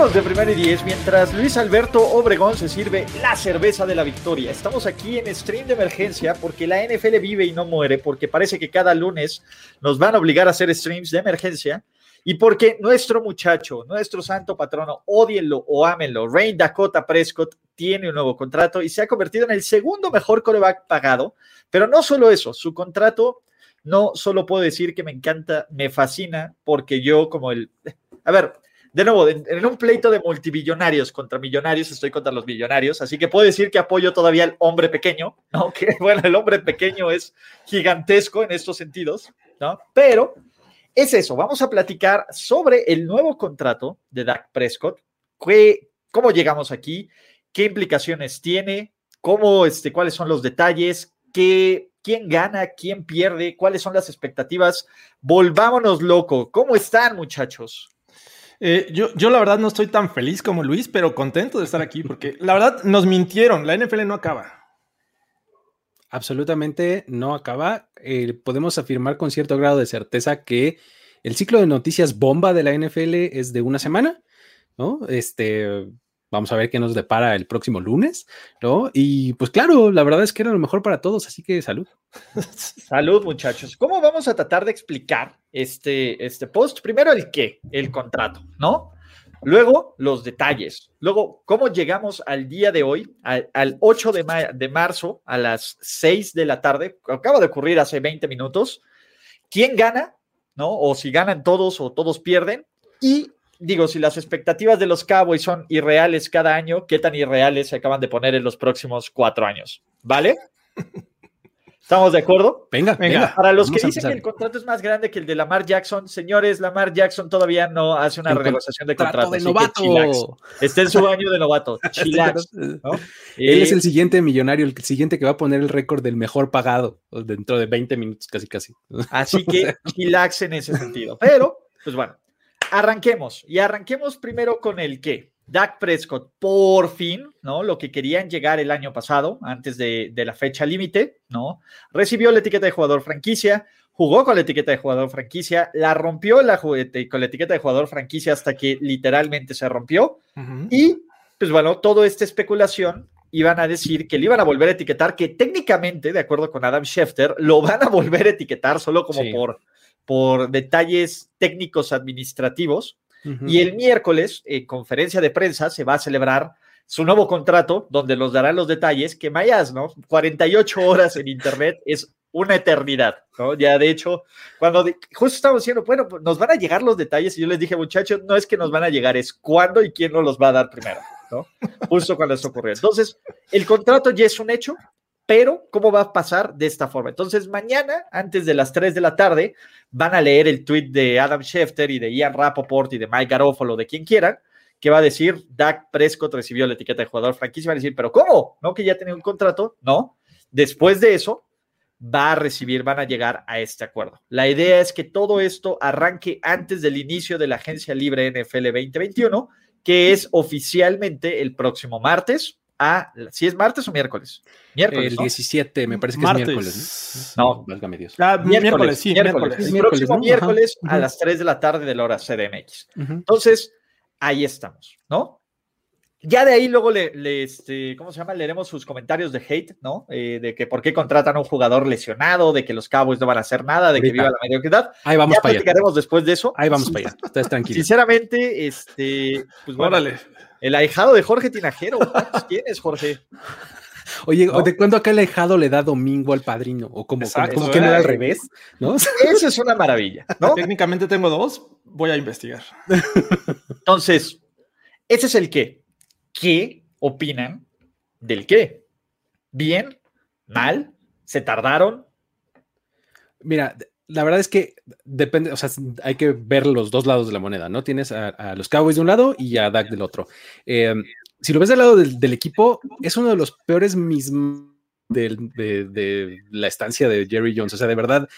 Amigos de Primero y Diez, mientras Luis Alberto Obregón se sirve la cerveza de la victoria. Estamos aquí en stream de emergencia porque la NFL vive y no muere, porque parece que cada lunes nos van a obligar a hacer streams de emergencia y porque nuestro muchacho, nuestro santo patrono, odienlo o ámenlo, Rain Dakota Prescott tiene un nuevo contrato y se ha convertido en el segundo mejor coreback pagado. Pero no solo eso, su contrato no solo puedo decir que me encanta, me fascina, porque yo como el... A ver, de nuevo, en, un pleito de multibillonarios contra millonarios, estoy contra los millonarios, así que puedo decir que apoyo todavía al hombre pequeño, ¿no? Que bueno, el hombre pequeño es gigantesco en estos sentidos, ¿no? Pero es eso, vamos a platicar sobre el nuevo contrato de Dak Prescott, cómo llegamos aquí, qué implicaciones tiene, cómo, este, cuáles son los detalles, qué, quién gana, quién pierde, cuáles son las expectativas. Volvámonos loco. ¿Cómo están, muchachos? Eh, yo, yo la verdad no estoy tan feliz como Luis, pero contento de estar aquí porque la verdad nos mintieron, la NFL no acaba. Absolutamente no acaba. Eh, podemos afirmar con cierto grado de certeza que el ciclo de noticias bomba de la NFL es de una semana, ¿no? Este, Vamos a ver qué nos depara el próximo lunes, ¿no? Y pues claro, la verdad es que era lo mejor para todos, así que salud. salud, muchachos. ¿Cómo vamos a tratar de explicar este, este post? Primero el qué, el contrato, ¿no? Luego los detalles. Luego, ¿cómo llegamos al día de hoy, al, 8 de, de marzo a las 6 de la tarde? Acaba de ocurrir hace 20 minutos. ¿Quién gana? ¿No? O si ganan todos o todos pierden. Y digo, si las expectativas de los Cowboys son irreales cada año, ¿qué tan irreales se acaban de poner en los próximos cuatro años? ¿Vale? ¿Estamos de acuerdo? Venga, venga. Para los que dicen que el contrato es más grande que el de Lamar Jackson, señores, Lamar Jackson todavía no hace una renegociación de contrato. De novato. Está en su año de novato. Chilax. Él es el siguiente millonario, el siguiente que va a poner el récord del mejor pagado dentro de 20 minutos, casi, casi. Así que chilax en ese sentido. Pero, pues bueno, arranquemos. Y arranquemos primero con el qué. Dak Prescott, por fin, ¿no? Lo que querían llegar el año pasado, antes de, la fecha límite, ¿no? Recibió la etiqueta de jugador franquicia, jugó con la etiqueta de jugador franquicia, la rompió la, con la etiqueta de jugador franquicia hasta que literalmente se rompió. Y, pues bueno, toda esta especulación iban a decir que le iban a volver a etiquetar, que técnicamente, de acuerdo con Adam Schefter, lo van a volver a etiquetar solo como por por detalles técnicos administrativos. Y el miércoles, en conferencia de prensa, se va a celebrar su nuevo contrato, donde nos darán los detalles, que mayas, ¿no? 48 horas en Internet es una eternidad, ¿no? Ya de hecho, cuando justo estamos diciendo, bueno, pues nos van a llegar los detalles y yo les dije, muchachos, no es que nos van a llegar, es cuándo y quién nos los va a dar primero, ¿no? Justo cuando esto ocurrió. Entonces, el contrato ya es un hecho, pero ¿cómo va a pasar de esta forma? Entonces, mañana, antes de las 3 de la tarde, van a leer el tweet de Adam Schefter y de Ian Rapoport y de Mike Garofalo, de quien quieran, que va a decir, Dak Prescott recibió la etiqueta de jugador franquicia, van a decir, pero ¿cómo? ¿No que ya tenía un contrato? No. Después de eso, va a recibir, van a llegar a este acuerdo. La idea es que todo esto arranque antes del inicio de la agencia libre NFL 2021, que es oficialmente el próximo martes, a, si es martes o miércoles. Miércoles. El 17, me parece que es miércoles. ¿no? Válgame Dios. Ah, miércoles, sí, miércoles. El próximo miércoles a las 3 de la tarde de la hora CDMX. Entonces, ahí estamos, ¿no? Ya de ahí luego le, este, ¿cómo se llama? Leeremos sus comentarios de hate, ¿no? Eh, de que por qué contratan a un jugador lesionado, de que los Cowboys no van a hacer nada, de que viva la mediocridad. Ahí vamos ya para platicaremos después de eso. Ahí vamos para allá. Ustedes tranquilos. Sinceramente, este, pues bueno, Órale. el ahijado de Jorge Tinajero. ¿Cuántos tienes, Jorge? Oye, ¿de cuándo acá el ahijado le da domingo al padrino? O como, como, que no era al revés, ¿no? Eso es una maravilla, ¿no? Técnicamente tengo dos, voy a investigar. Entonces, ese es el qué qué opinan del qué. ¿Bien? ¿Mal? ¿Se tardaron? Mira, la verdad es que depende, o sea, hay que ver los dos lados de la moneda, ¿no? Tienes a, los Cowboys de un lado y a Dak del otro. Em, si lo ves del lado del, equipo, es uno de los peores mismos de, la estancia de Jerry Jones. O sea, de verdad,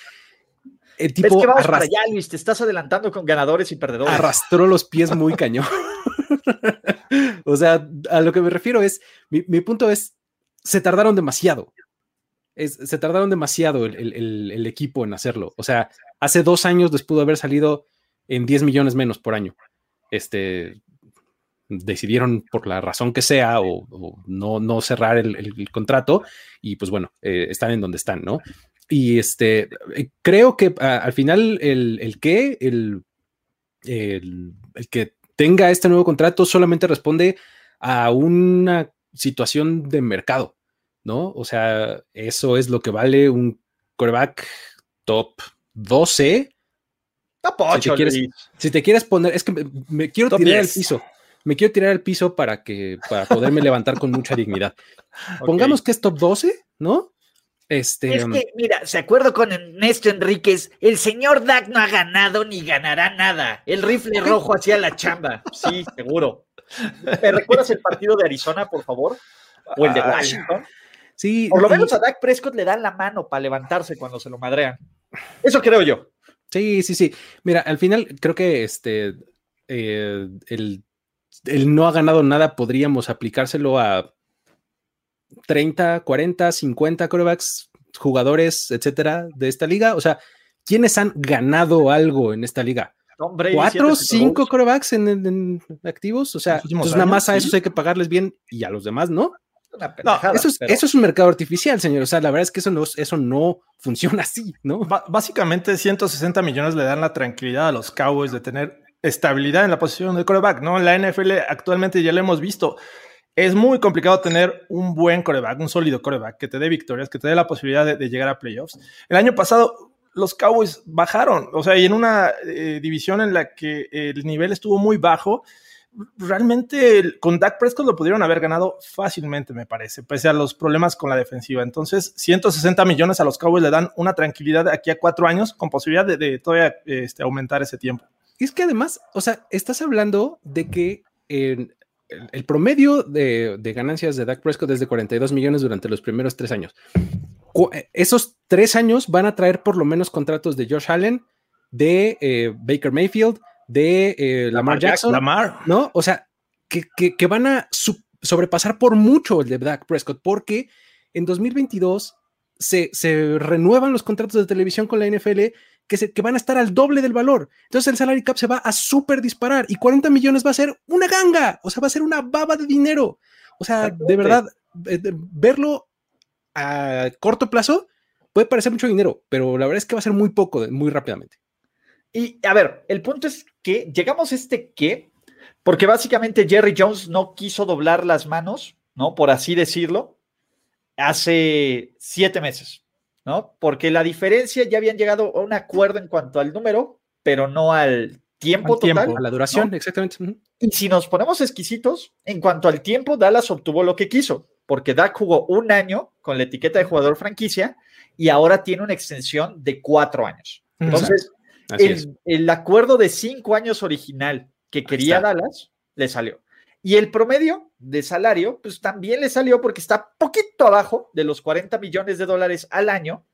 el tipo. que vamos para allá, Luis, te estás adelantando con ganadores y perdedores. Arrastró los pies muy cañón. o sea, a lo que me refiero es, mi, punto es, se tardaron demasiado. se tardaron demasiado el, equipo en hacerlo. O sea, hace dos años les pudo haber salido en 10 millones menos por año. Este, decidieron por la razón que sea o, no, no, cerrar el, contrato y pues bueno, eh, están en donde están, ¿no? Y este, creo que al final el, el que, el, el, que tenga este nuevo contrato solamente responde a una situación de mercado, ¿no? O sea, eso es lo que vale un coreback top 12. si, te quieres, si te quieres poner, es que me, quiero tirar al piso me quiero tirar al piso para que para poderme levantar con mucha dignidad. Pongamos que es top 12, ¿no? Este, es um, que, mira, se acuerdo con Ernesto Enríquez, el señor Dak no ha ganado ni ganará nada. El rifle rojo hacía la chamba. Sí, seguro. ¿Me recuerdas el partido de Arizona, por favor? O el de Washington. Sí. Por lo menos a Dak Prescott le dan la mano para levantarse cuando se lo madrean. Eso creo yo. Sí, sí, sí. Mira, al final creo que este eh, el él no ha ganado nada, podríamos aplicárselo a 30, 40, 50 corebacks, jugadores, etcétera, de esta liga. O sea, ¿quiénes han ganado algo en esta liga? ¿Cuatro, cinco corebacks en, activos? O sea, entonces nada más a esos hay que pagarles bien y a los demás no. eso, es, un mercado artificial, señor. O sea, la verdad es que eso no, eso no funciona así, ¿no? básicamente, 160 millones le dan la tranquilidad a los Cowboys de tener estabilidad en la posición del coreback, ¿no? En la NFL actualmente ya lo hemos visto. Es muy complicado tener un buen coreback, un sólido coreback que te dé victorias, que te dé la posibilidad de, llegar a playoffs. El año pasado los Cowboys bajaron, o sea, y en una eh, división en la que el nivel estuvo muy bajo, realmente con Dak Prescott lo pudieron haber ganado fácilmente, me parece, pese a los problemas con la defensiva. Entonces, 160 millones a los Cowboys le dan una tranquilidad aquí a cuatro años con posibilidad de, todavía este, aumentar ese tiempo. Y es que además, o sea, estás hablando de que el, promedio de, ganancias de Dak Prescott es de 42 millones durante los primeros tres años. esos tres años van a traer por lo menos contratos de Josh Allen, de eh, Baker Mayfield, de eh, Lamar, Jackson, Lamar. ¿no? O sea, que, van a sobrepasar por mucho el de Dak Prescott, porque en 2022 se, se renuevan los contratos de televisión con la NFL que, van a estar al doble del valor. Entonces el salary cap se va a súper disparar y 40 millones va a ser una ganga, o sea, va a ser una baba de dinero. O sea, de verdad, eh, verlo a corto plazo puede parecer mucho dinero, pero la verdad es que va a ser muy poco, muy rápidamente. Y a ver, el punto es que llegamos a este qué, porque básicamente Jerry Jones no quiso doblar las manos, ¿no? Por así decirlo, hace siete meses. ¿No? Porque la diferencia ya habían llegado a un acuerdo en cuanto al número, pero no al tiempo total. a la duración, exactamente. Y si nos ponemos exquisitos, en cuanto al tiempo, Dallas obtuvo lo que quiso, porque Dak jugó un año con la etiqueta de jugador franquicia y ahora tiene una extensión de cuatro años. Entonces, el, acuerdo de cinco años original que quería Dallas le salió. Y el promedio de salario, pues también le salió porque está poquito abajo de los 40 millones de dólares al año,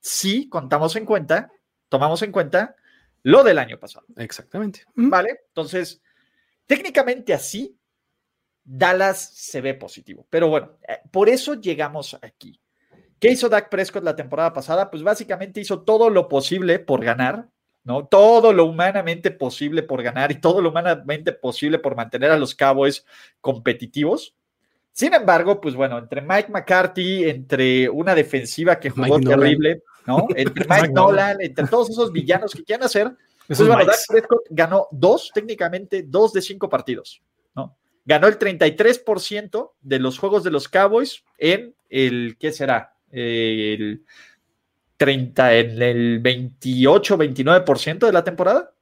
si contamos en cuenta, tomamos en cuenta lo del año pasado. Exactamente. Vale, entonces, técnicamente así, Dallas se ve positivo. Pero bueno, eh, por eso llegamos aquí. ¿Qué hizo Dak Prescott la temporada pasada? Pues básicamente hizo todo lo posible por ganar, ¿no? Todo lo humanamente posible por ganar y todo lo humanamente posible por mantener a los Cowboys competitivos. Sin embargo, pues bueno, entre Mike McCarthy, entre una defensiva que jugó terrible, ¿no? Entre Mike Nolan, entre todos esos villanos que quieren hacer, pues bueno, Dak Prescott ganó dos, técnicamente dos de cinco partidos, ¿no? Ganó el 33% de los juegos de los Cowboys en el, ¿qué será? El 30, en el 28, 29% de la temporada.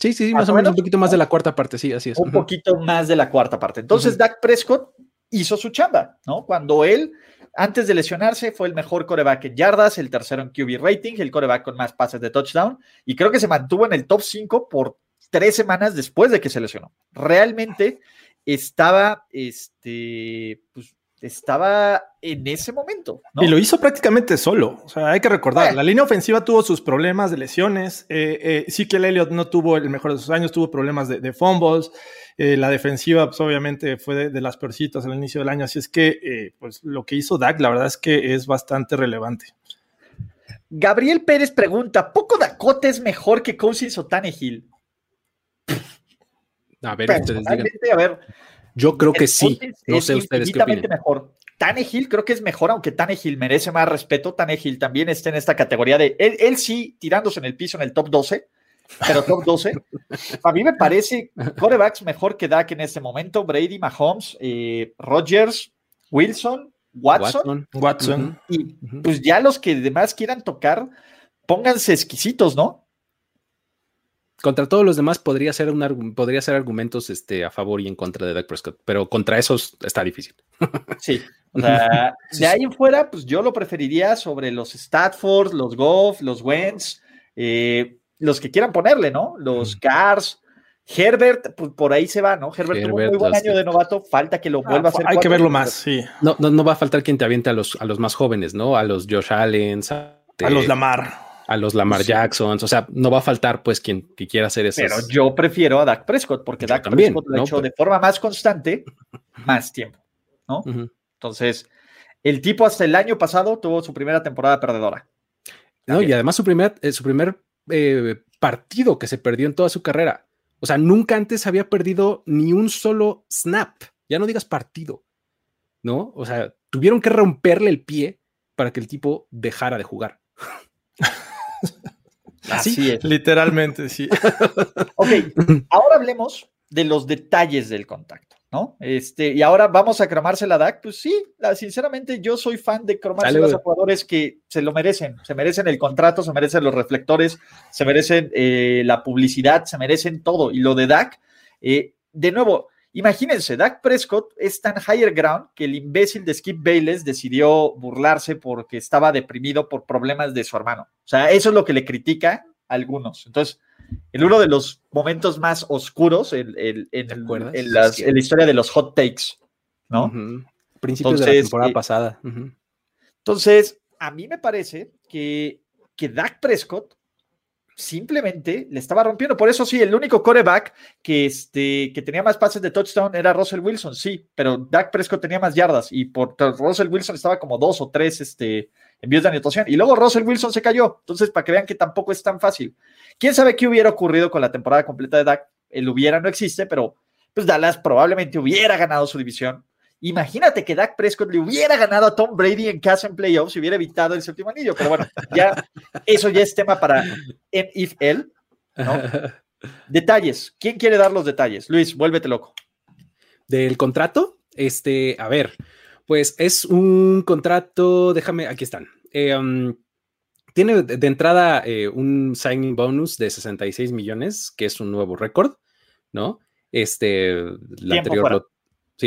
Sí, sí, más, o menos, un poquito más de la cuarta parte, sí, así es. Un poquito más de la cuarta parte. Entonces, Dak Prescott hizo su chamba, ¿no? Cuando él Antes de lesionarse, fue el mejor coreback en yardas, el tercero en QB rating, el coreback con más pases de touchdown, y creo que se mantuvo en el top 5 por tres semanas después de que se lesionó. Realmente estaba, este, pues, estaba en ese momento. Y lo hizo prácticamente solo. O sea, hay que recordar, la línea ofensiva tuvo sus problemas de lesiones. Eh, eh, sí que el Elliott no tuvo el mejor de sus años, tuvo problemas de, fumbles. Eh, la defensiva, pues obviamente fue de, las peorcitas al inicio del año. Así es que, pues lo que hizo Dak, la verdad es que es bastante relevante. Gabriel Pérez pregunta: ¿Poco Dakota es mejor que Cousins o Tannehill? A ver, ustedes digan. A ver, yo creo que sí. No sé ustedes qué opinan. mejor. Tannehill creo que es mejor, aunque Tannehill merece más respeto. Tannehill también está en esta categoría de él, sí tirándose en el piso en el top 12, pero top 12. A mí me parece corebacks mejor que Dak en este momento. Brady, Mahomes, eh, Rodgers, Wilson, Watson. Watson. Y pues ya los que demás quieran tocar, pónganse exquisitos, ¿no? Contra todos los demás podría ser, un, podría ser argumentos este, a favor y en contra de Dak Prescott, pero contra esos está difícil. Sí, o sea, de ahí en fuera, pues yo lo preferiría sobre los Statford, los Goff, los Wentz, eh, los que quieran ponerle, ¿no? Los Cars. Herbert, pues por ahí se va, ¿no? Herbert, tuvo un muy buen año de novato, falta que lo ah, vuelva a hacer. Hay que verlo más, sí. No, no, no, va a faltar quien te aviente a los, a los más jóvenes, ¿no? A los Josh Allen, a los Lamar a los Lamar Jacksons. O sea, no va a faltar pues quien quiera hacer eso. Pero yo prefiero a Dak Prescott porque Dak Prescott lo ha hecho de forma más constante, más tiempo, ¿no? Entonces, el tipo hasta el año pasado tuvo su primera temporada perdedora. No, y además su primer, eh, su primer eh, partido que se perdió en toda su carrera. O sea, nunca antes había perdido ni un solo snap. Ya no digas partido, ¿no? O sea, tuvieron que romperle el pie para que el tipo dejara de jugar. Así es. Literalmente, sí. ok, ahora hablemos de los detalles del contacto, ¿no? Este, y ahora vamos a cromarse la DAC. Pues sí, sinceramente yo soy fan de cromarse a jugadores que se lo merecen, se merecen el contrato, se merecen los reflectores, se merecen eh, la publicidad, se merecen todo. Y lo de DAC, eh, de nuevo, Imagínense, Dak Prescott es tan higher ground que el imbécil de Skip Bayless decidió burlarse porque estaba deprimido por problemas de su hermano. O sea, eso es lo que le critica a algunos. Entonces, en uno de los momentos más oscuros en, la historia de los hot takes, ¿no? Principios de la temporada eh, pasada. Entonces, a mí me parece que, que Dak Prescott simplemente le estaba rompiendo. Por eso sí, el único coreback que, este, que tenía más pases de touchdown era Russell Wilson, sí, pero Dak Prescott tenía más yardas y por Russell Wilson estaba como dos o tres este, envíos de anotación. Y luego Russell Wilson se cayó. Entonces, para que vean que tampoco es tan fácil. ¿Quién sabe qué hubiera ocurrido con la temporada completa de Dak? El hubiera no existe, pero pues Dallas probablemente hubiera ganado su división Imagínate que Dak Prescott le hubiera ganado a Tom Brady en casa en playoffs y hubiera evitado el séptimo anillo. Pero bueno, ya eso ya es tema para if él. Detalles. ¿Quién quiere dar los detalles? Luis, vuélvete loco. Del contrato, este, a ver, pues es un contrato, déjame, aquí están. Eh, um, tiene de entrada eh, un signing bonus de 66 millones, que es un nuevo récord, ¿no? Este, la anterior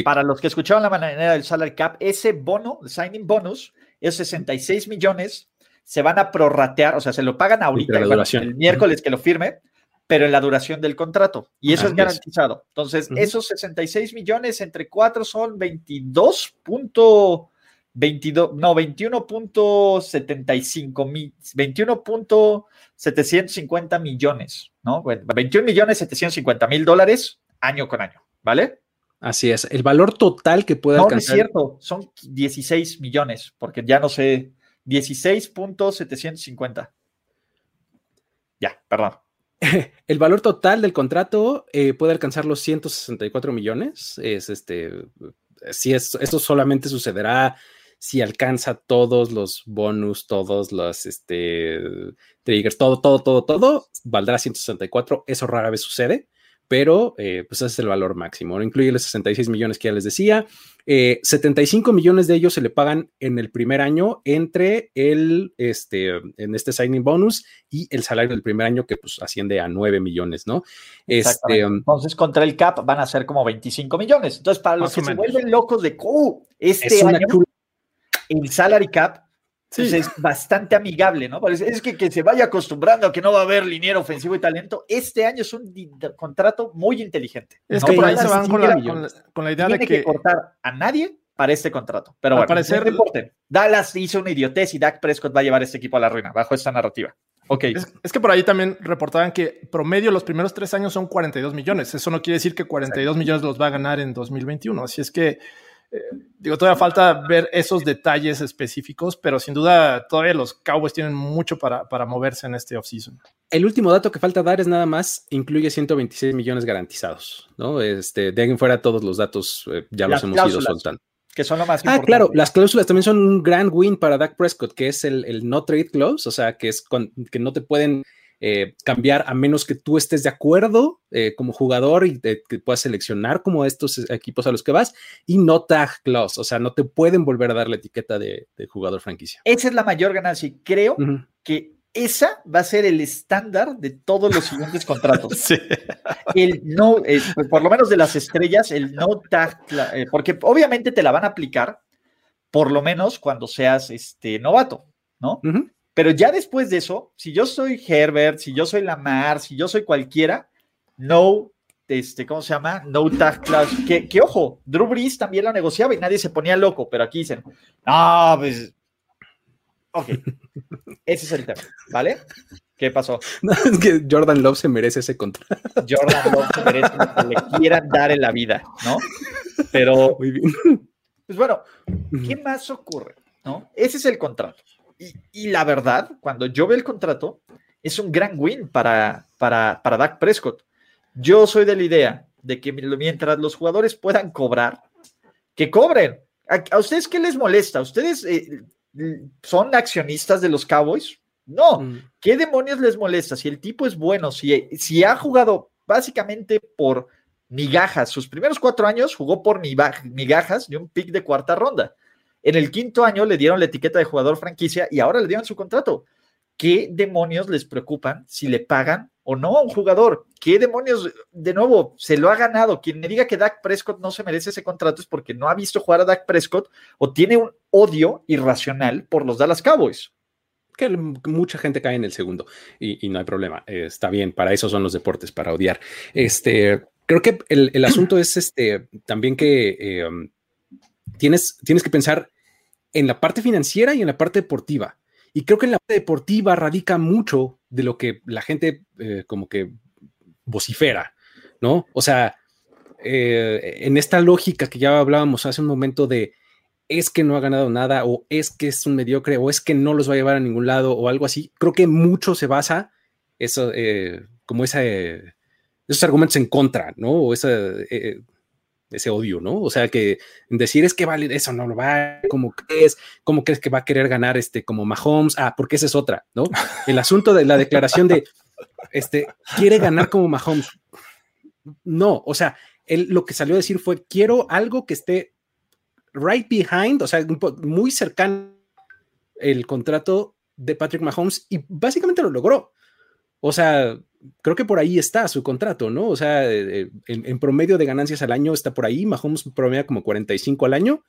para los que escucharon la manera del salary cap, ese bono, el signing bonus, es 66 millones, se van a prorratear, o sea, se lo pagan ahorita, el miércoles que lo firme, pero en la duración del contrato. Y eso es garantizado. Entonces, esos 66 millones entre cuatro son 22. 22, no, 21.75 mil, 21.750 millones, ¿no? 21 millones 750 mil dólares año con año, ¿vale? Así es. El valor total que puede alcanzar. No, es cierto. Son 16 millones, porque ya no sé. 16.750. Ya, perdón. El valor total del contrato eh, puede alcanzar los 164 millones. Es este. Si es, esto solamente sucederá si alcanza todos los bonus, todos los este, triggers, todo, todo, todo, todo, valdrá 164. Eso rara vez sucede pero eh, pues ese es el valor máximo. ¿no? Incluye los 66 millones que ya les decía. 75 eh, millones de ellos se le pagan en el primer año entre el, este, en este signing bonus y el salario del primer año que pues asciende a 9 millones, ¿no? Este, um, Entonces contra el CAP van a ser como 25 millones. Entonces para los que se vuelven locos de, uh, este año, el salary cap pues, es bastante amigable, ¿no? Es que, que se vaya acostumbrando a que no va a haber liniero ofensivo y talento. Este año es un contrato muy inteligente. Es que por ahí se van con la, idea de que... que cortar a nadie para este contrato. Pero bueno, parecer... Dallas hizo una idiotez y Dak Prescott va a llevar este equipo a la ruina bajo esta narrativa. Ok. Es, que por ahí también reportaban que promedio los primeros tres años son 42 millones. Eso no quiere decir que 42 millones los va a ganar en 2021. Así es que, eh, digo, todavía falta ver esos detalles específicos, pero sin duda todavía los Cowboys tienen mucho para, para moverse en este offseason. El último dato que falta dar es nada más, incluye 126 millones garantizados, ¿no? Este, de ahí en fuera todos los datos eh, ya los hemos ido soltando que son lo más ah, claro, las cláusulas también son un gran win para Dak Prescott, que es el, no trade clause, o sea, que es que no te pueden eh, cambiar a menos que tú estés de acuerdo eh, como jugador y que puedas seleccionar como estos equipos a los que vas, y no tag clause, o sea, no te pueden volver a dar la etiqueta de, jugador franquicia. Esa es la mayor ganancia y creo que esa va a ser el estándar de todos los siguientes contratos. Sí. El no, eh, por lo menos de las estrellas, el no tag, eh, porque obviamente te la van a aplicar, por lo menos cuando seas este novato, ¿no? Pero ya después de eso, si yo soy Herbert, si yo soy Lamar, si yo soy cualquiera, no, este, ¿cómo se llama? No tag clause. Que, que ojo, Drew Brees también lo negociaba y nadie se ponía loco, pero aquí dicen, no, pues Ok, ese es el tema, ¿vale? ¿Qué pasó? es que Jordan Love se merece ese contrato. Jordan Love se merece lo que le quieran dar en la vida, ¿no? Pero, Muy bien. pues bueno, ¿qué más ocurre? ¿no? Ese es el contrato. Y, la verdad, cuando yo veo el contrato, es un gran win para, para, para Dak Prescott. Yo soy de la idea de que mientras los jugadores puedan cobrar, que cobren. ¿A, ustedes qué les molesta? ¿A ustedes eh, son accionistas de los Cowboys. No, mm. ¿qué demonios les molesta? Si el tipo es bueno, si, si ha jugado básicamente por migajas, sus primeros cuatro años jugó por migajas de un pick de cuarta ronda. En el quinto año le dieron la etiqueta de jugador franquicia y ahora le dieron su contrato. ¿Qué demonios les preocupan si le pagan o no a un jugador? ¿Qué demonios, de nuevo, se lo ha ganado? Quien me diga que Dak Prescott no se merece ese contrato es porque no ha visto jugar a Dak Prescott o tiene un odio irracional por los Dallas Cowboys. Que mucha gente cae en el segundo y, no hay problema. Eh, está bien, para eso son los deportes, para odiar. Este, creo que el, asunto es este también que eh, tienes, tienes que pensar en la parte financiera y en la parte deportiva. Y creo que en la parte deportiva radica mucho de lo que la gente eh, como que vocifera, ¿no? O sea, en esta lógica que ya hablábamos hace un momento de es que no ha ganado nada o es que es un mediocre o es que no los va a llevar a ningún lado o algo así. Creo que mucho se basa eso, eh, como ese, esos argumentos en contra, ¿no? O eh, ese odio, ¿no? O sea, que decir es que vale eso, no lo va, como crees, cómo crees que va a querer ganar este como Mahomes, ah, porque esa es otra, ¿no? El asunto de la declaración de, este, quiere ganar como Mahomes. No, o sea, él lo que salió a decir fue, quiero algo que esté right behind, o sea, muy cercano el contrato de Patrick Mahomes y básicamente lo logró. O sea, creo que por ahí está su contrato, ¿no? O sea, eh, eh, en, promedio de ganancias al año está por ahí. Mahomes promedia como 45 al año.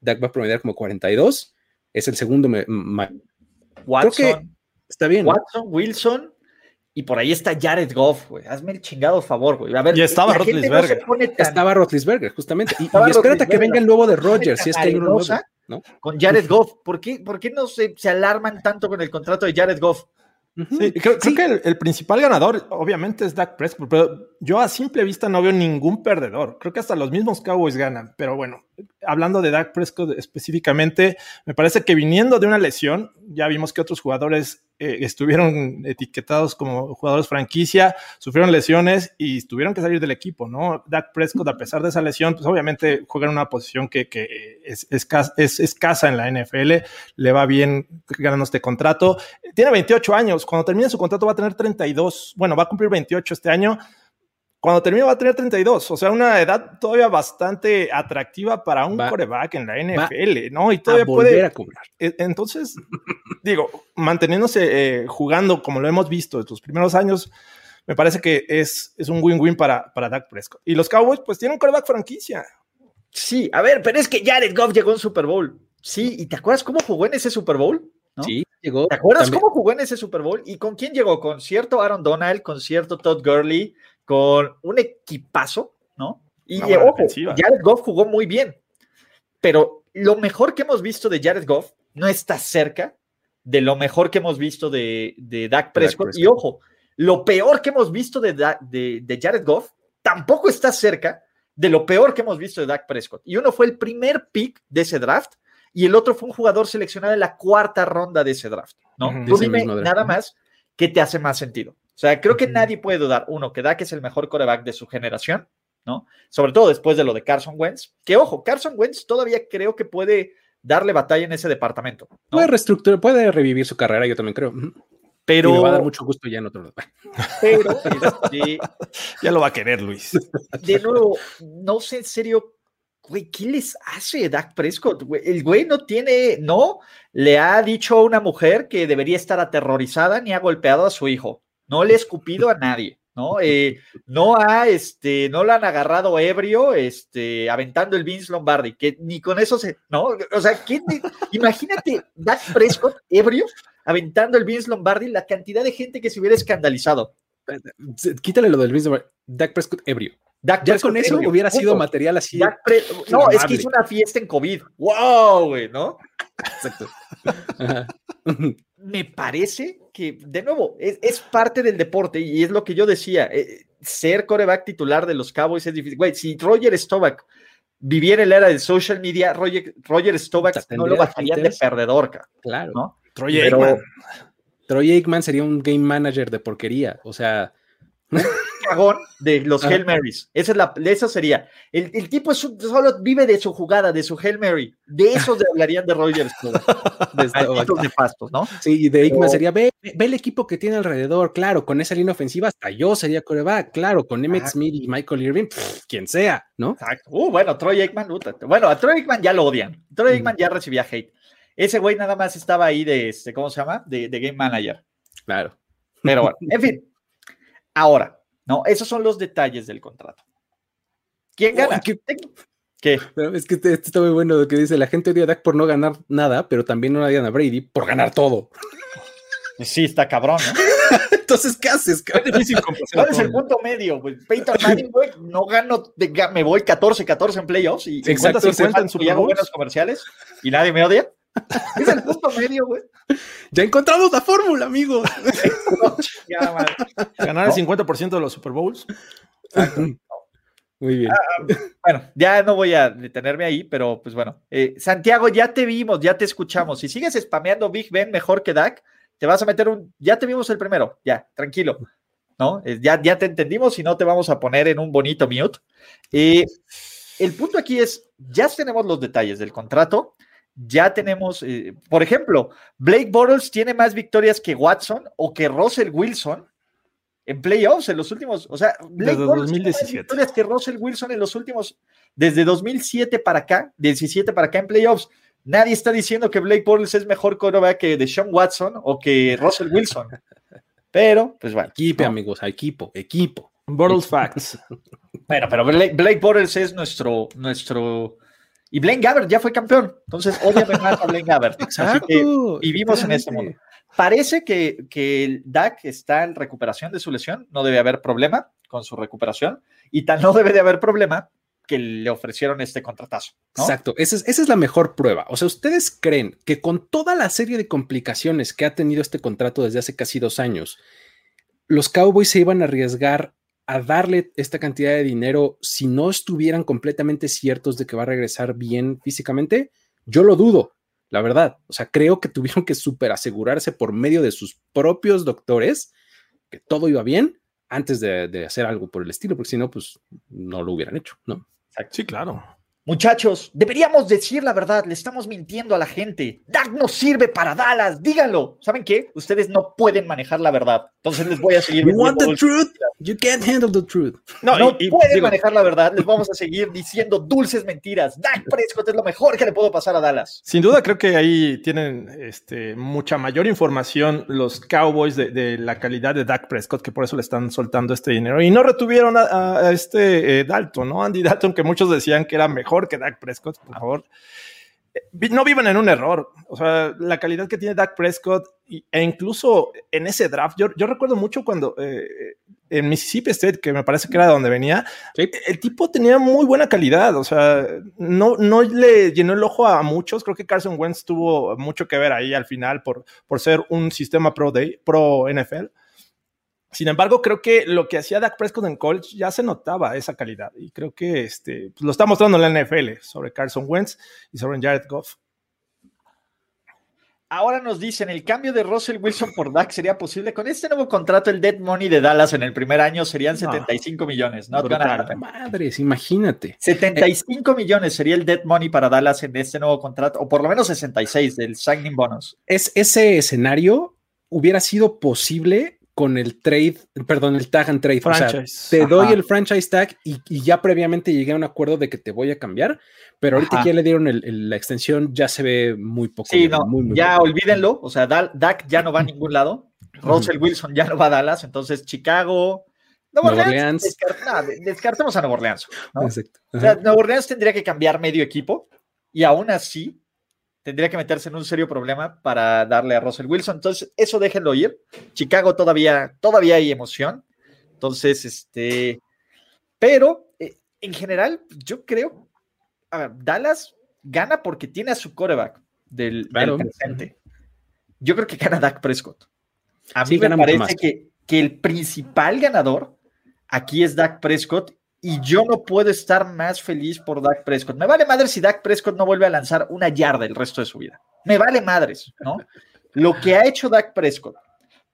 Dak va a promediar como 42. Es el segundo. Watson. está bien. Watson, Wilson y por ahí está Jared Goff, güey. Hazme el chingado favor, güey. A ver, y estaba Rotlisberger. Estaba Rotlisberger, justamente. Y, espérate que venga el nuevo de Rogers, si es que hay uno nuevo, ¿no? Con Jared Goff. ¿Por qué, por qué no se, se alarman tanto con el contrato de Jared Goff? Sí, creo, que el, principal ganador, obviamente, es Dak Prescott, pero yo a simple vista no veo ningún perdedor. Creo que hasta los mismos Cowboys ganan. Pero bueno, hablando de Dak Prescott específicamente, me parece que viniendo de una lesión, ya vimos que otros jugadores eh, estuvieron etiquetados como jugadores franquicia, sufrieron lesiones y tuvieron que salir del equipo, ¿no? Dak Prescott, a pesar de esa lesión, pues obviamente juega en una posición que, es, es, escasa en la NFL, le va bien ganando este contrato. Tiene 28 años, cuando termine su contrato va a tener 32, bueno, va a cumplir 28 este año cuando termine va a tener 32, o sea, una edad todavía bastante atractiva para un coreback en la NFL, ¿no? Y todavía puede a cobrar. E, entonces, digo, manteniéndose eh, jugando como lo hemos visto en sus primeros años, me parece que es, es un win-win para, para Dak Prescott. Y los Cowboys, pues tienen un coreback franquicia. Sí, a ver, pero es que Jared Goff llegó a un Super Bowl. Sí, ¿y te acuerdas cómo jugó en ese Super Bowl? Sí, llegó. ¿Te acuerdas cómo jugó en ese Super Bowl? ¿Y con quién llegó? Con cierto Aaron Donald, con cierto Todd Gurley, con un equipazo, ¿no? Y ojo, Jared Goff jugó muy bien, pero lo mejor que hemos visto de Jared Goff no está cerca de lo mejor que hemos visto de, de Dak, Prescott. Y ojo, lo peor que hemos visto de, de, de, Jared Goff tampoco está cerca de lo peor que hemos visto de Dak Prescott. Y uno fue el primer pick de ese draft y el otro fue un jugador seleccionado en la cuarta ronda de ese draft. ¿no? Tú dime nada más que te hace más sentido. O sea, creo que nadie puede dudar, uno, que Dak es el mejor coreback de su generación, ¿no? Sobre todo después de lo de Carson Wentz, que ojo, Carson Wentz todavía creo que puede darle batalla en ese departamento. Puede reestructurar, puede revivir su carrera, yo también creo. Pero. me va a dar mucho gusto ya en otro lado. Pero, este, ya lo va a querer, Luis. De nuevo, no sé en serio, güey, ¿qué les hace Dak Prescott? El güey no tiene, no, le ha dicho a una mujer que debería estar aterrorizada ni ha golpeado a su hijo. No le ha escupido a nadie. ¿no? Eh, no ha, este, no lo han agarrado ebrio, este, aventando el Vince Lombardi, que ni con eso se, ¿no? O sea, imagínate Dak Prescott ebrio, aventando el Vince Lombardi, la cantidad de gente que se hubiera escandalizado. Quítale lo del Vince Lombardi, Dak Prescott ebrio. ya con eso hubiera sido material así. no, es que hizo una fiesta en COVID. ¡Wow, güey! ¿No? Exacto. Me parece que, de nuevo, es, parte del deporte y es lo que yo decía. Eh, ser coreback titular de los Cowboys es difícil. Güey, si Roger Staubach viviera en la era del social media, Roger, Roger Staubach no lo bajarían de perdedor. Claro. ¿no? Troy Aikman. Troy Aikman sería un game manager de porquería. O sea, cagón de los Hail Marys. Esa, es la, eso sería. El, el tipo es solo vive de su jugada, de su Hail Mary. De eso hablarían de Rogers. de, de pastos, ¿no? Sí, de Aikman sería, ve, ve, el equipo que tiene alrededor, claro, con esa línea ofensiva hasta yo sería coreback, claro, con Emmett Smith y Michael Irving, quien sea, ¿no? Exacto. Uh, bueno, Troy Aikman, bueno, a Troy Aikman ya lo odian. Troy mm. Aikman ya recibía hate. Ese güey nada más estaba ahí de, este, ¿cómo se llama? De, de Game Manager. Claro. Pero bueno, en fin, Ahora, no, esos son los detalles del contrato. ¿Quién gana? ¿qué? es que este, este, está muy bueno lo que dice, la gente odia a Dak por no ganar nada, pero también no odian a Brady por ganar todo. Sí, está cabrón, ¿no? Entonces, ¿qué haces? Es difícil ¿Cuál es el punto medio? Peyton Manning, güey, no gano, me voy 14-14 en playoffs y Exacto, 50 en y hago buenos comerciales y nadie me odia. Es el punto medio, güey. Ya encontramos la fórmula, amigos. Ganar el 50% de los Super Bowls. Muy bien. Ah, ah, bueno, ya no voy a detenerme ahí, pero pues bueno. Eh, Santiago, ya te vimos, ya te escuchamos. Si sigues spameando Big Ben mejor que Dak, te vas a meter un. Ya te vimos el primero, ya, tranquilo. ¿No? Eh, ya, ya te entendimos y no te vamos a poner en un bonito mute. Eh, el punto aquí es: ya tenemos los detalles del contrato ya tenemos, eh, por ejemplo, Blake Bortles tiene más victorias que Watson o que Russell Wilson en playoffs en los últimos, o sea, Blake desde Bortles 2017. tiene más victorias que Russell Wilson en los últimos, desde 2007 para acá, 17 para acá en playoffs. Nadie está diciendo que Blake Bortles es mejor quarterback que de Sean Watson o que Russell Wilson. Pero, pues bueno. Equipo, amigos, equipo, equipo. Bortles Facts. bueno, pero Blake, Blake Bortles es nuestro, nuestro y Blaine Gabbert ya fue campeón. Entonces, obviamente más a Blaine Gabbert. Exacto. vivimos en este mundo. Parece que, que Dak está en recuperación de su lesión. No debe haber problema con su recuperación. Y tal no debe de haber problema que le ofrecieron este contratazo. Exacto, esa es, esa es, la mejor prueba. O sea, ¿ustedes creen que con toda la serie de complicaciones que ha tenido este contrato desde hace casi dos años, los Cowboys se iban a arriesgar a darle esta cantidad de dinero si no estuvieran completamente ciertos de que va a regresar bien físicamente? Yo lo dudo, la verdad. O sea, creo que tuvieron que super asegurarse por medio de sus propios doctores que todo iba bien antes de, de hacer algo por el estilo, porque si no, pues no lo hubieran hecho, ¿no? Sí, claro. Muchachos, deberíamos decir la verdad, le estamos mintiendo a la gente. Dak no sirve para Dallas, díganlo. ¿Saben qué? Ustedes no pueden manejar la verdad. Entonces les voy a seguir. You want the truth? You can't handle the truth. No, no pueden manejar la verdad. Les vamos a seguir diciendo dulces mentiras. Dak Prescott es lo mejor que le puedo pasar a Dallas. Sin duda, creo que ahí tienen este, mucha mayor información los Cowboys de, la calidad de Dak Prescott, que por eso le están soltando este dinero. Y no retuvieron a, este eh, Dalton, ¿no? Andy Dalton, que muchos decían que era mejor que Dak Prescott, por favor. no viven en un error. O sea, la calidad que tiene Dak Prescott e incluso en ese draft, yo, yo recuerdo mucho cuando eh, en Mississippi State, que me parece que era de donde venía, el tipo tenía muy buena calidad. O sea, no, no le llenó el ojo a muchos. Creo que Carson Wentz tuvo mucho que ver ahí al final por, por ser un sistema pro, day, pro NFL. Sin embargo, creo que lo que hacía Dak Prescott en college ya se notaba esa calidad y creo que este, pues, lo está mostrando en la NFL sobre Carson Wentz y sobre Jared Goff. Ahora nos dicen, el cambio de Russell Wilson por Dak sería posible. Con este nuevo contrato, el dead money de Dallas en el primer año serían 75 millones. No Madres, imagínate. 75 millones sería el dead money para Dallas en este nuevo contrato, o por lo menos 66 del signing bonus. Es, ese escenario hubiera sido posible con el trade, perdón, el tag and trade. O sea, te doy el franchise tag y, ya previamente llegué a un acuerdo de que te voy a cambiar, pero ahorita que ya le dieron la extensión, ya se ve muy poco. Sí, no, ya olvídenlo. O sea, Dak ya no va a ningún lado. Russell Wilson ya no va a Dallas, entonces Chicago. Nueva Orleans. descartemos a Nueva Orleans. Exacto. O sea, Nueva Orleans tendría que cambiar medio equipo y aún así tendría que meterse en un serio problema para darle a Russell Wilson. Entonces, eso déjenlo ir. Chicago todavía, todavía hay emoción. Entonces, este, pero eh, en general, yo creo, a ver, Dallas gana porque tiene a su coreback del, presente. Yo creo que gana Dak Prescott. A mí me parece que, que el principal ganador aquí es Dak Prescott y yo no puedo estar más feliz por Dak Prescott. Me vale madre si Dak Prescott no vuelve a lanzar una yarda el resto de su vida. Me vale madres, ¿no? Lo que ha hecho Dak Prescott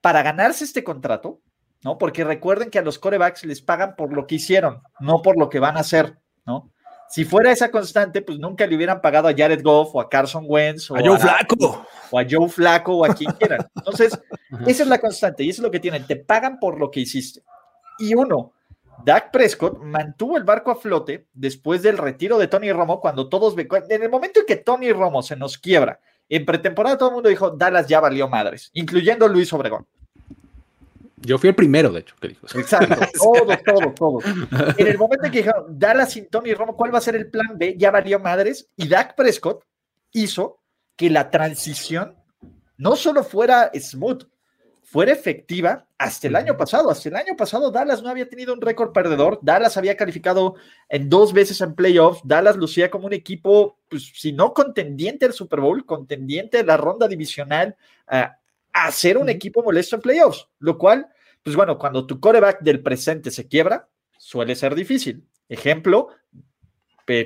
para ganarse este contrato, ¿no? Porque recuerden que a los corebacks les pagan por lo que hicieron, no por lo que van a hacer, ¿no? Si fuera esa constante, pues nunca le hubieran pagado a Jared Goff o a Carson Wentz o a Joe Flaco o a Joe Flaco o a quien quieran. Entonces, esa es la constante y eso es lo que tienen. Te pagan por lo que hiciste. Y uno, Dak Prescott mantuvo el barco a flote después del retiro de Tony Romo, cuando todos, en el momento en que Tony Romo se nos quiebra, en pretemporada todo el mundo dijo, Dallas ya valió madres, incluyendo Luis Obregón. Yo fui el primero, de hecho, que dijo Exacto, todo, todo, todo. En el momento en que dijeron, Dallas sin Tony Romo, ¿cuál va a ser el plan B? Ya valió madres. Y Dak Prescott hizo que la transición no solo fuera smooth, fuera efectiva hasta el año pasado. Hasta el año pasado Dallas no había tenido un récord perdedor. Dallas había calificado en dos veces en playoffs. Dallas lucía como un equipo, pues si no contendiente al Super Bowl, contendiente de la ronda divisional, a ser un equipo molesto en playoffs. Lo cual, pues bueno, cuando tu coreback del presente se quiebra, suele ser difícil. Ejemplo,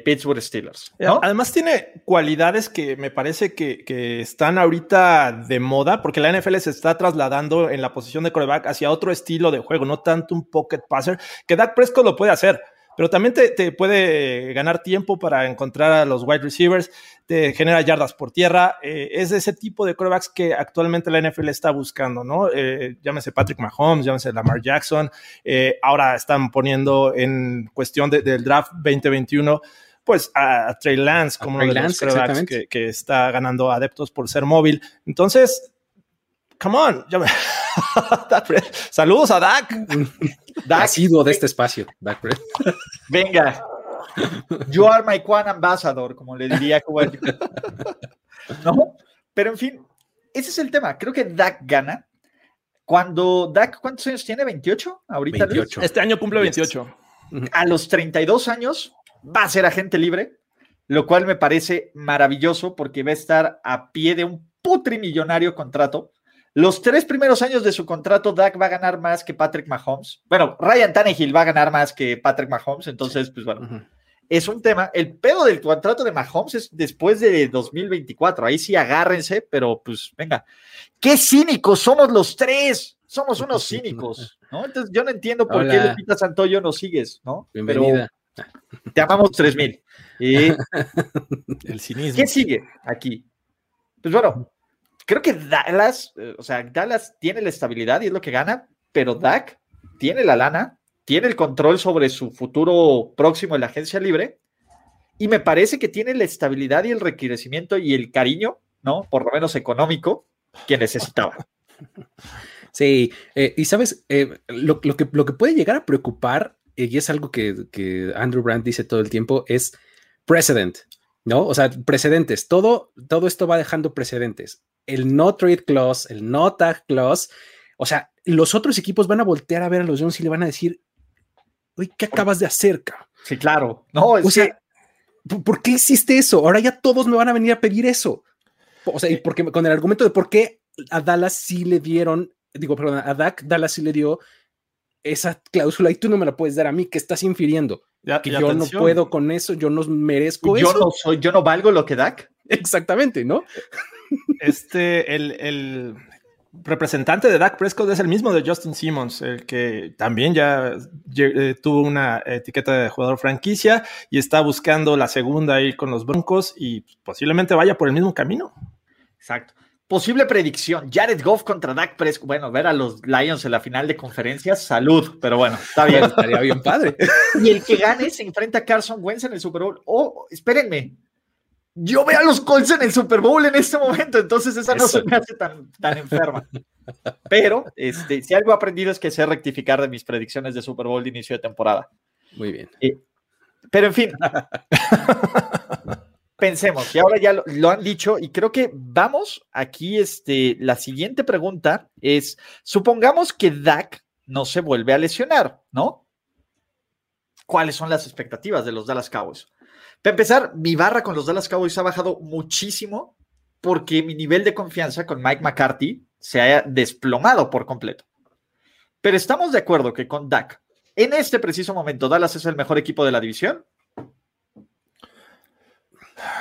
Pittsburgh Steelers. Además tiene cualidades que me parece que, están ahorita de moda, porque la NFL se está trasladando en la posición de coreback hacia otro estilo de juego, no tanto un pocket passer, que Dak Prescott lo puede hacer, pero también te, puede ganar tiempo para encontrar a los wide receivers, te genera yardas por tierra, eh, es ese tipo de corebacks que actualmente la NFL está buscando, ¿no? Eh, llámese Patrick Mahomes, llámese Lamar Jackson, eh, ahora están poniendo en cuestión del draft 2021 pues a, Trey Lance como uno de los corebacks que, está ganando adeptos por ser móvil. Entonces, come on, saludos a Dak. Dak. sido de este espacio, Dak. Venga, You are my Quan Ambassador, como le diría ¿No? Pero en fin, ese es el tema. Creo que Dak gana. Cuando Dak, ¿cuántos años tiene? ¿28? Ahorita. 28. Este año cumple 28. A los 32 años va a ser agente libre, lo cual me parece maravilloso porque va a estar a pie de un putrimillonario contrato. Los tres primeros años de su contrato, Dak va a ganar más que Patrick Mahomes. Bueno, Ryan Tannehill va a ganar más que Patrick Mahomes, entonces, pues bueno, es un tema. El pedo del contrato de Mahomes es después de 2024. Ahí sí agárrense, pero pues venga. Qué cínicos somos los tres. Somos unos cínicos, ¿no? Entonces yo no entiendo por qué Lupita Santoyo nos sigues, ¿no? Bienvenida. Pero te amamos 3000. Y el cinismo. ¿Qué sigue aquí? Pues bueno, creo que Dallas, eh, o sea, Dallas tiene la estabilidad y es lo que gana, pero Dak tiene la lana, tiene el control sobre su futuro próximo en la agencia libre y me parece que tiene la estabilidad y el requerimiento y el cariño, ¿no? Por lo menos económico que necesitaba. Sí, eh, y sabes, eh, lo, que, lo que puede llegar a preocupar, y es algo que, que Andrew Brandt dice todo el tiempo, es precedent. ¿no? O sea, precedentes, todo, todo esto va dejando precedentes. El no trade clause, el no tag clause, o sea, los otros equipos van a voltear a ver a los Jones y le van a decir, ¿qué acabas de hacer? Sí, claro. No, o sea, ¿por qué hiciste eso? Ahora ya todos me van a venir a pedir eso. O sea, y porque con el argumento de por qué a Dallas sí le dieron, digo, perdón, a Dak Dallas sí le dio esa cláusula y tú no me la puedes dar a mí, que estás infiriendo. que yo no puedo con eso, yo no merezco yo eso. No soy, yo no valgo lo que Dak. Exactamente, ¿no? Este, el, el, representante de Dak Prescott es el mismo de Justin Simmons, el que también ya eh, tuvo una etiqueta de jugador franquicia y está buscando la segunda ahí con los Broncos y posiblemente vaya por el mismo camino. Exacto. Posible predicción, Jared Goff contra Dak Prescott. Bueno, ver a los Lions en la final de conferencias, salud, pero bueno, está bien. Estaría bien padre. Y el que gane se enfrenta a Carson Wentz en el Super Bowl. Oh, espérenme, yo veo a los Colts en el Super Bowl en este momento, entonces esa no se me hace tan, tan enferma. Pero este, si algo he aprendido es que sé rectificar de mis predicciones de Super Bowl de inicio de temporada. Muy bien. Eh, pero en fin, pensemos, y ahora ya lo, han dicho, y creo que vamos aquí, este, la siguiente pregunta es, supongamos que Dak no se vuelve a lesionar, ¿no? ¿Cuáles son las expectativas de los Dallas Cowboys? Para empezar, mi barra con los Dallas Cowboys ha bajado muchísimo porque mi nivel de confianza con Mike McCarthy se haya desplomado por completo. Pero estamos de acuerdo que con Dak, en este preciso momento, Dallas es el mejor equipo de la división.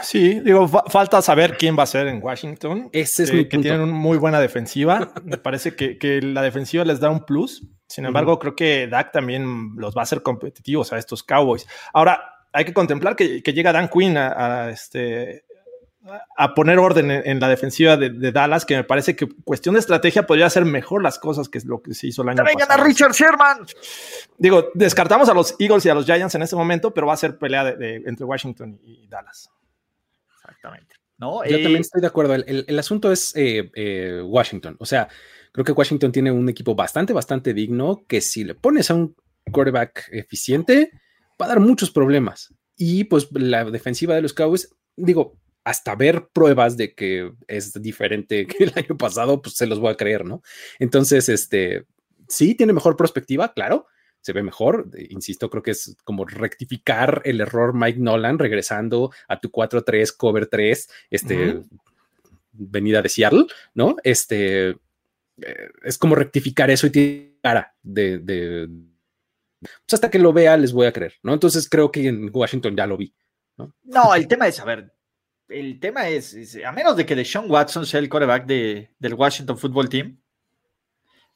Sí, digo, falta saber quién va a ser en Washington. Ese es eh, que tienen una muy buena defensiva. Me parece que, la defensiva les da un plus. Sin embargo, creo que Dak también los va a hacer competitivos a estos Cowboys. Ahora, hay que contemplar que, llega Dan Quinn a, este, a poner orden en, la defensiva de, Dallas, que me parece que cuestión de estrategia podría hacer mejor las cosas que lo que se hizo el año pasado. a Richard Sherman! Digo, descartamos a los Eagles y a los Giants en este momento, pero va a ser pelea entre Washington y Dallas. Exactamente. ¿No? Yo también eh, estoy de acuerdo. El, asunto es eh, eh, Washington. O sea, creo que Washington tiene un equipo bastante, bastante digno que si le pones a un quarterback eficiente, va a dar muchos problemas. Y pues la defensiva de los Cowboys, digo, hasta ver pruebas de que es diferente que el año pasado, pues se los voy a creer, ¿no? Entonces, este, sí, tiene mejor perspectiva, claro, se ve mejor. Insisto, creo que es como rectificar el error Mike Nolan regresando a tu 4-3, cover 3, este, venida de Seattle, ¿no? Este, eh, es como rectificar eso y tiene cara de pues hasta que lo vea les voy a creer, ¿no? Entonces creo que en Washington ya lo vi, ¿no? No, el tema es, a ver, el tema es, a menos de que Deshaun Watson sea el coreback de, del Washington Football Team,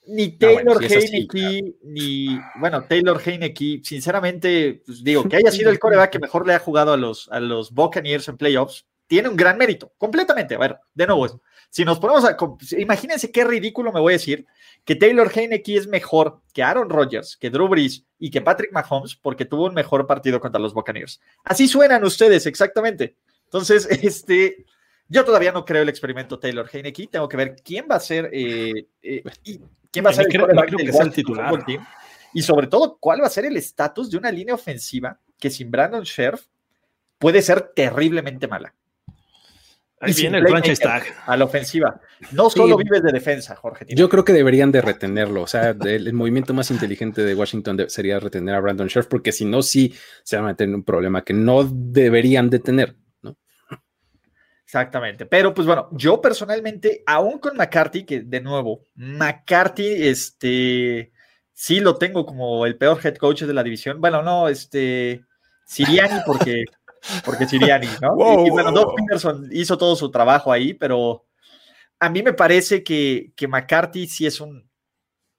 ni ah, Taylor Heineke, ni, bueno, Taylor Heineke, sinceramente, pues digo, que haya sido el coreback que mejor le ha jugado a los, a los Buccaneers en playoffs, tiene un gran mérito, completamente. A ver, de nuevo, si nos ponemos a. Imagínense qué ridículo me voy a decir que Taylor Heineke es mejor que Aaron Rodgers, que Drew Brees y que Patrick Mahomes porque tuvo un mejor partido contra los Buccaneers. Así suenan ustedes, exactamente. Entonces, este. Yo todavía no creo el experimento Taylor Heineke. Tengo que ver quién va a ser. Eh, eh, quién va a ser el, titular. Y sobre todo, cuál va a ser el estatus de una línea ofensiva que sin Brandon Scherf puede ser terriblemente mala. Ahí viene el franchise tag. A la ofensiva. No solo vives de defensa, Jorge. Yo creo que deberían de retenerlo. O sea, el, movimiento más inteligente de Washington sería retener a Brandon Scherf, porque si no, sí se van a tener un problema que no deberían de tener. ¿no? Exactamente. Pero pues bueno, yo personalmente, aún con McCarthy, que de nuevo, McCarthy, este, sí lo tengo como el peor head coach de la división. Bueno, no, este, Siriani, porque porque Siriani, ¿no? y, bueno, Doug Peterson hizo todo su trabajo ahí, pero a mí me parece que, que McCarthy sí es un,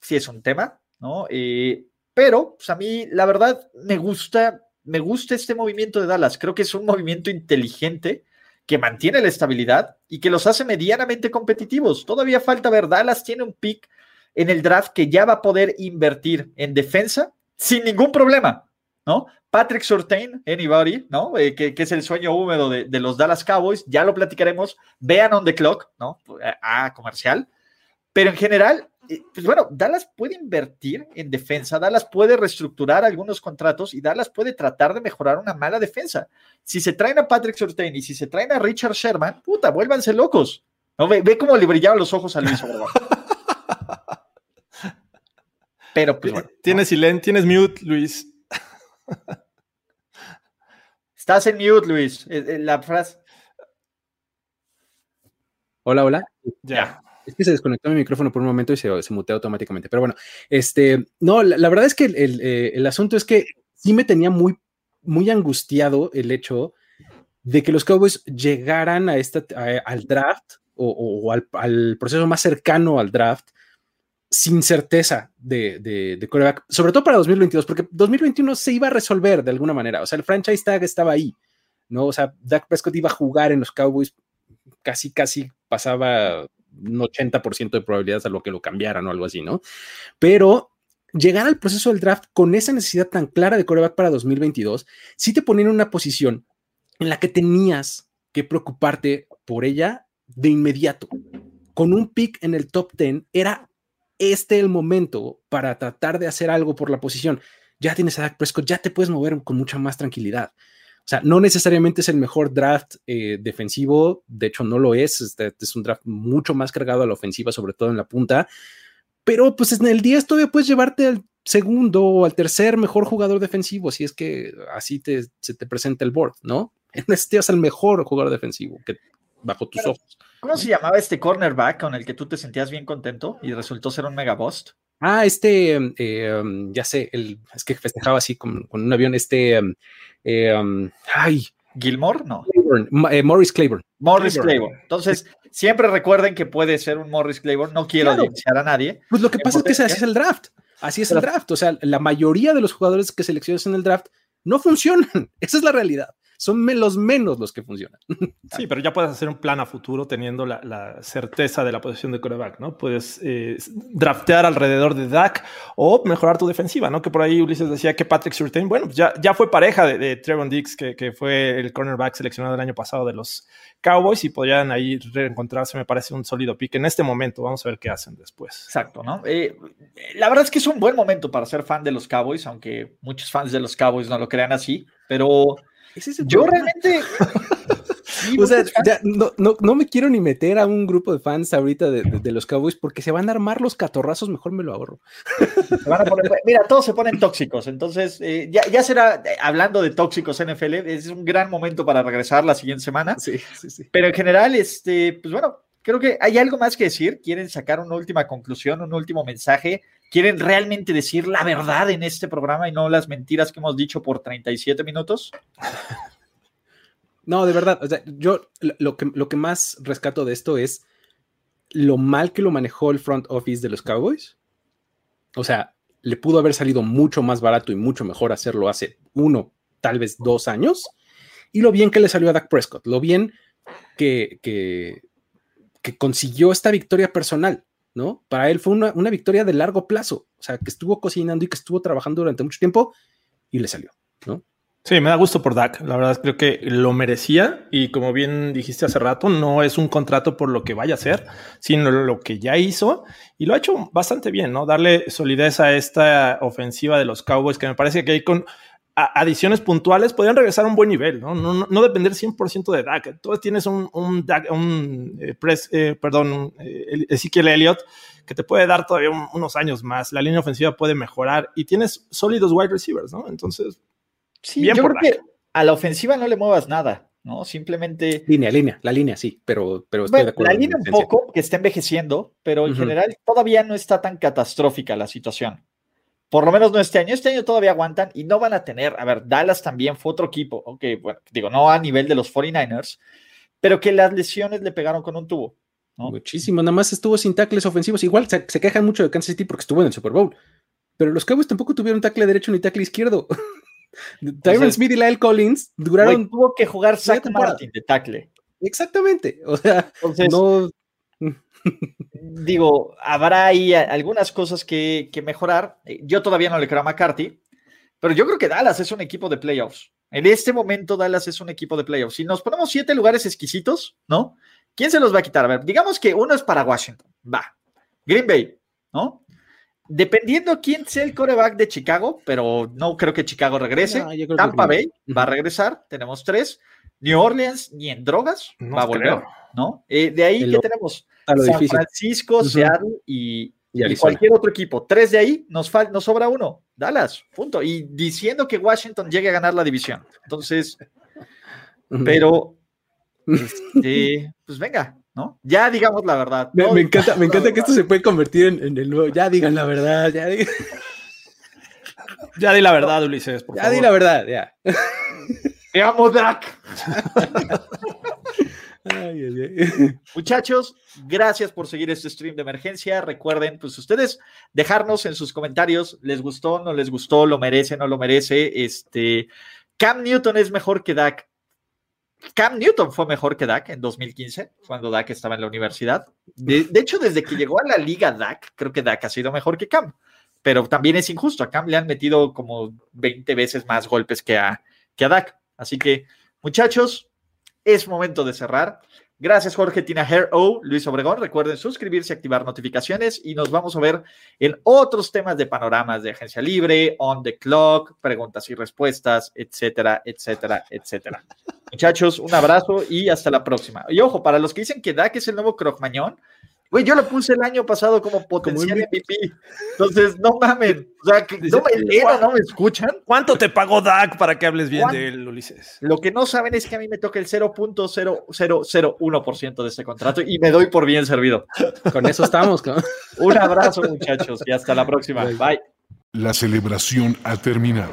sí es un tema, ¿no? Eh, pero pues a mí, la verdad, me gusta, me gusta este movimiento de Dallas. Creo que es un movimiento inteligente que mantiene la estabilidad y que los hace medianamente competitivos. Todavía falta ver, Dallas tiene un pick en el draft que ya va a poder invertir en defensa sin ningún problema. ¿no? Patrick Surtain, anybody, ¿no? Eh, que, es el sueño húmedo de, los Dallas Cowboys, ya lo platicaremos. Vean on the clock, ¿no? A, comercial. Pero en general, pues bueno, Dallas puede invertir en defensa, Dallas puede reestructurar algunos contratos y Dallas puede tratar de mejorar una mala defensa. Si se traen a Patrick Surtain y si se traen a Richard Sherman, puta, vuélvanse locos. ¿No? Ve, ve cómo le brillaban los ojos a Luis Obrador. Pero pues bueno. Tienes silencio, tienes mute, Luis. Estás en mute, Luis. La frase. Hola, hola. Ya. Es que se desconectó mi micrófono por un momento y se, se muteó automáticamente. Pero bueno, este, no, la, verdad es que el, eh, el, asunto es que sí me tenía muy, muy angustiado el hecho de que los Cowboys llegaran a esta, al draft o, o al, al, proceso más cercano al draft sin certeza de, de, de coreback, sobre todo para 2022, porque 2021 se iba a resolver de alguna manera. O sea, el franchise tag estaba ahí, ¿no? O sea, Dak Prescott iba a jugar en los Cowboys, casi, casi pasaba un 80% de probabilidades a lo que lo cambiaran o algo así, ¿no? Pero llegar al proceso del draft con esa necesidad tan clara de coreback para 2022, sí te ponía en una posición en la que tenías que preocuparte por ella de inmediato. Con un pick en el top 10 era este el momento para tratar de hacer algo por la posición. Ya tienes a Dak Prescott, ya te puedes mover con mucha más tranquilidad. O sea, no necesariamente es el mejor draft eh, defensivo, de hecho no lo es, este, es un draft mucho más cargado a la ofensiva, sobre todo en la punta, pero pues en el 10 todavía puedes llevarte al segundo o al tercer mejor jugador defensivo, si es que así te, se te presenta el board, ¿no? En este es el mejor jugador defensivo que bajo tus pero, ojos. ¿Cómo se llamaba este cornerback con el que tú te sentías bien contento y resultó ser un mega bust? Ah, este, eh, ya sé, el, es que festejaba así con, con un avión, este, eh, um, ay. ¿Gilmore? No. Claiborne, eh, Morris Claiborne. Morris Claiborne. Claiborne. Entonces, siempre recuerden que puede ser un Morris Claiborne. No quiero claro. a nadie. Pues lo que pasa es que así es el draft. Así es Pero, el draft. O sea, la mayoría de los jugadores que seleccionas en el draft no funcionan. Esa es la realidad son los menos los que funcionan. Sí, pero ya puedes hacer un plan a futuro teniendo la, la certeza de la posición de coreback, ¿no? Puedes eh, draftear alrededor de Dak o mejorar tu defensiva, ¿no? Que por ahí Ulises decía que Patrick Surtain, bueno, pues ya, ya fue pareja de, de Trevon Dix, que, que, fue el cornerback seleccionado el año pasado de los Cowboys y podrían ahí reencontrarse, me parece un sólido pick en este momento. Vamos a ver qué hacen después. Exacto, ¿no? Eh, la verdad es que es un buen momento para ser fan de los Cowboys, aunque muchos fans de los Cowboys no lo crean así, pero es yo realmente. o sea, ya, no, no, no, me quiero ni meter a un grupo de fans ahorita de, de, de, los Cowboys porque se van a armar los catorrazos, mejor me lo ahorro. Poner, mira, todos se ponen tóxicos, entonces eh, ya, ya, será, hablando de tóxicos NFL, es un gran momento para regresar la siguiente semana. Sí, sí, sí. Pero en general, este, pues bueno, creo que hay algo más que decir. ¿Quieren sacar una última conclusión, un último mensaje? ¿Quieren realmente decir la verdad en este programa y no las mentiras que hemos dicho por 37 minutos? No, de verdad, o sea, yo lo que, lo que más rescato de esto es lo mal que lo manejó el front office de los Cowboys. O sea, le pudo haber salido mucho más barato y mucho mejor hacerlo hace uno, tal vez dos años. Y lo bien que le salió a Dak Prescott, lo bien que, que, consiguió esta victoria personal. ¿no? Para él fue una, una, victoria de largo plazo, o sea, que estuvo cocinando y que estuvo trabajando durante mucho tiempo y le salió, ¿no? Sí, me da gusto por Dak. La verdad creo que lo merecía y como bien dijiste hace rato, no es un contrato por lo que vaya a hacer, sino lo que ya hizo y lo ha hecho bastante bien, ¿no? Darle solidez a esta ofensiva de los Cowboys que me parece que hay con adiciones puntuales podrían regresar a un buen nivel, ¿no? No, no, no depender 100% de Dak. Entonces tienes un, un, Dak, un eh, press, eh, perdón, eh, Ezekiel Elliott que te puede dar todavía un, unos años más. La línea ofensiva puede mejorar y tienes sólidos wide receivers, ¿no? Entonces, sí, bien yo creo Dak. que a la ofensiva no le muevas nada, ¿no? Simplemente. Línea, línea, la línea, sí, pero, pero estoy bueno, de acuerdo. La línea un poco que está envejeciendo, pero en uh -huh. general todavía no está tan catastrófica la situación. Por lo menos no este año. Este año todavía aguantan y no van a tener. A ver, Dallas también fue otro equipo. Ok, bueno, digo, no a nivel de los 49ers, pero que las lesiones le pegaron con un tubo. ¿no? Muchísimo, nada más estuvo sin tackles ofensivos. Igual se, se, quejan mucho de Kansas City porque estuvo en el Super Bowl. Pero los Cowboys tampoco tuvieron tackle derecho ni tackle izquierdo. Tyron Smith y Lyle Collins duraron. Wey, tuvo que jugar Zach Martin de tackle. Exactamente. O sea, Entonces, no digo, habrá ahí algunas cosas que, que, mejorar. Yo todavía no le creo a McCarthy, pero yo creo que Dallas es un equipo de playoffs. En este momento, Dallas es un equipo de playoffs. Si nos ponemos siete lugares exquisitos, ¿no? ¿Quién se los va a quitar? A ver, digamos que uno es para Washington. Va. Green Bay, ¿no? Dependiendo quién sea el coreback de Chicago, pero no creo que Chicago regrese. Tampa Bay va a regresar, tenemos tres. New Orleans ni en drogas va a volver, ¿no? Eh, de ahí, ¿qué tenemos? San Francisco, Seattle y, cualquier otro equipo. Tres de ahí, nos, nos sobra uno. Dallas, punto. Y diciendo que Washington llegue a ganar la división. Entonces, pero, este, pues venga, ¿no? Ya digamos la verdad. Me, encanta, me encanta que esto se puede convertir en, el nuevo. Ya digan la verdad, ya Ya di la verdad, Ulises. ya di la verdad, ya. Te amo, Dak. Muchachos, gracias por seguir este stream de emergencia. Recuerden, pues ustedes dejarnos en sus comentarios, ¿les gustó, no les gustó, lo merece, no lo merece? Este, Cam Newton es mejor que Dak. Cam Newton fue mejor que Dak en 2015, cuando Dak estaba en la universidad. De, hecho, desde que llegó a la liga Dak, creo que Dak ha sido mejor que Cam. Pero también es injusto. A Cam le han metido como 20 veces más golpes que a, que a Dak. Así que, muchachos, es momento de cerrar. Gracias, Jorge Tinajero, O, Luis Obregón. Recuerden suscribirse, activar notificaciones y nos vamos a ver en otros temas de panoramas de agencia libre, on the clock, preguntas y respuestas, etcétera, etcétera, etcétera. Muchachos, un abrazo y hasta la próxima. Y ojo, para los que dicen que Dak es el nuevo Crocmañón, Güey, yo lo puse el año pasado como potencial MVP. Entonces, no mamen. O sea, que no me leen, no me escuchan. ¿Cuánto te pagó Dak para que hables bien de él, Ulises? Lo que no saben es que a mí me toca el 0.0001% de este contrato y me doy por bien servido. Con eso estamos. Un abrazo, muchachos, y hasta la próxima. Bye. La celebración ha terminado.